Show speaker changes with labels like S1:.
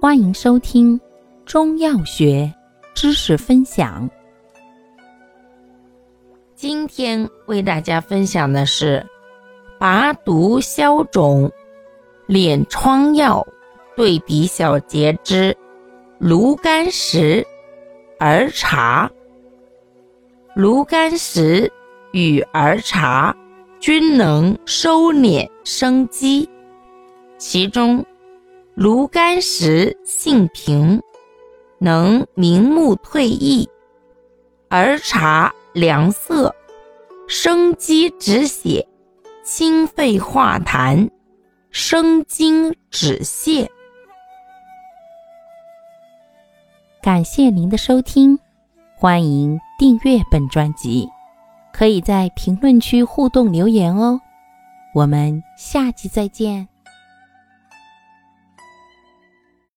S1: 欢迎收听中药学知识分享。
S2: 今天为大家分享的是拔毒消肿、敛疮药对比小节之芦甘石、儿茶。芦甘石与儿茶均能收敛生肌，其中。芦甘石性平，能明目退翳；儿茶凉涩，生肌止血，清肺化痰，生津止泻。
S1: 感谢您的收听，欢迎订阅本专辑，可以在评论区互动留言哦。我们下期再见。